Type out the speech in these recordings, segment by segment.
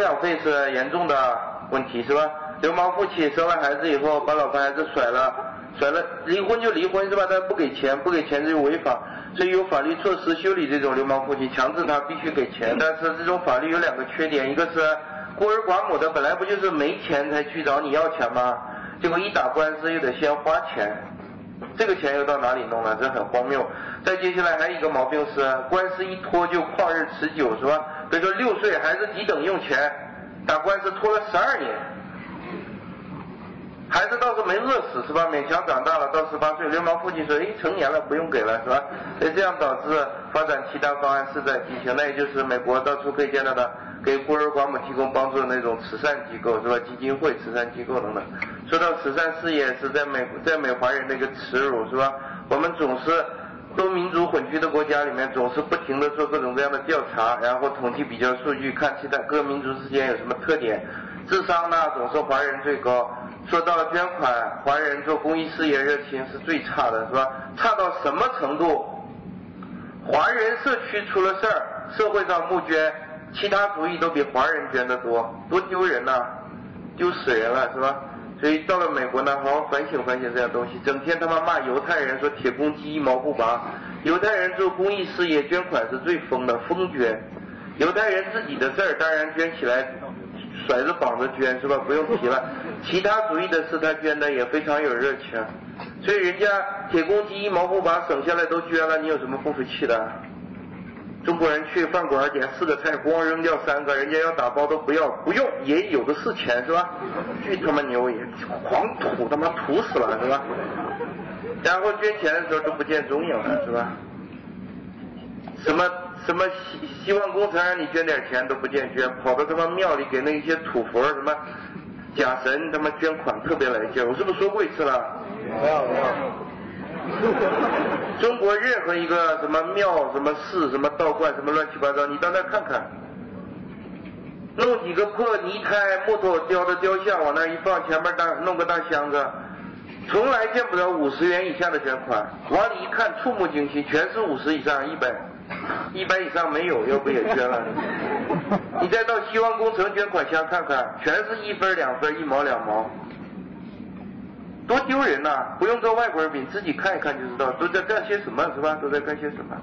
抚养费是严重的问题，是吧？流氓父亲生了孩子以后把老婆孩子甩了，甩了离婚就离婚是吧？但不给钱，不给钱就违法，所以有法律措施修理这种流氓父亲，强制他必须给钱。但是这种法律有两个缺点，一个是孤儿寡母的本来不就是没钱才去找你要钱吗？结果一打官司又得先花钱，这个钱又到哪里弄呢？这很荒谬。再接下来还有一个毛病是，官司一拖就旷日持久，是吧？比如说六岁孩子急等用钱，打官司拖了十二年。孩子倒是没饿死是吧？勉强长大了，到十八岁，流氓父亲说：“哎，成年了，不用给了是吧？”所以这样导致发展其他方案势在必行。那也就是美国到处可以见到的，给孤儿寡母提供帮助的那种慈善机构是吧？基金会、慈善机构等等。说到慈善事业是在美在美华人的一个耻辱是吧？我们总是多民族混居的国家里面，总是不停的做各种各样的调查，然后统计比较数据，看其他各民族之间有什么特点。智商呢，总是华人最高。说到捐款，华人做公益事业热情是最差的，是吧？差到什么程度？华人社区出了事儿，社会上募捐，其他族裔都比华人捐的多，多丢人呐，丢死人了，是吧？所以到了美国呢，好好反省反省这样东西，整天他妈骂犹太人，说铁公鸡一毛不拔，犹太人做公益事业捐款是最疯的，疯捐，犹太人自己的事儿当然捐起来。甩着膀子捐是吧？不用提了。其他主义的事他捐的也非常有热情，所以人家铁公鸡一毛不拔省下来都捐了，你有什么不服气的？中国人去饭馆点四个菜，光扔掉三个，人家要打包都不要，不用也有的是钱是吧？巨他妈牛也，狂吐他妈吐死了是吧？然后捐钱的时候都不见踪影了是吧？什么？什么希希望工程让你捐点钱都不见捐，跑到他妈庙里给那些土佛什么假神他妈捐款特别来劲，我是不是说过一次了？没有没有。中国任何一个什么庙、什么寺、什么道观、什么乱七八糟，你到那看看，弄几个破泥胎、木头雕的雕像往那一放，前面大弄个大箱子，从来见不了五十元以下的捐款，往里一看触目惊心，全是五十以上、一百。一百以上没有，要不也捐了？你再到希望工程捐款箱看看，全是一分两分，一毛两毛，多丢人呐！不用做外国人，你自己看一看就知道都在干些什么，是吧？都在干些什么？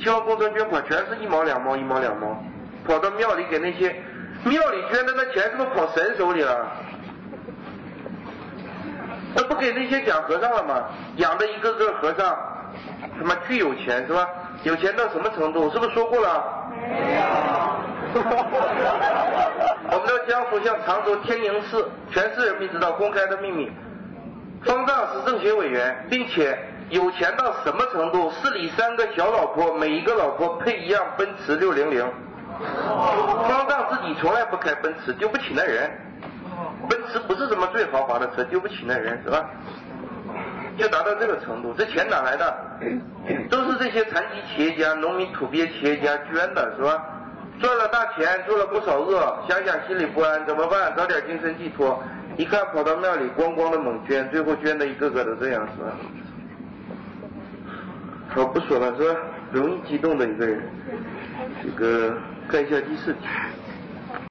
希望工程捐款全是一毛两毛，一毛两毛，跑到庙里给那些庙里捐的那钱，是不是跑神手里了？那不给那些假和尚了吗？养的一个个和尚，他妈巨有钱，是吧？有钱到什么程度？是不是说过了？没有。我们的江苏像常州天宁寺，全市人民知道公开的秘密。方丈是政协委员，并且有钱到什么程度？市里三个小老婆，每一个老婆配一辆奔驰六零零。方丈自己从来不开奔驰，丢不起那人。奔驰不是什么最豪华的车，丢不起那人，是吧？就达到这个程度，这钱哪来的？都是这些残疾企业家、农民土鳖企业家捐的，是吧？赚了大钱，做了不少恶，想想心里不安，怎么办？找点精神寄托。一看跑到庙里，咣咣的猛捐，最后捐的一个个都这样，是吧？好，不说了，是吧？容易激动的一个人，这个看一下第四题。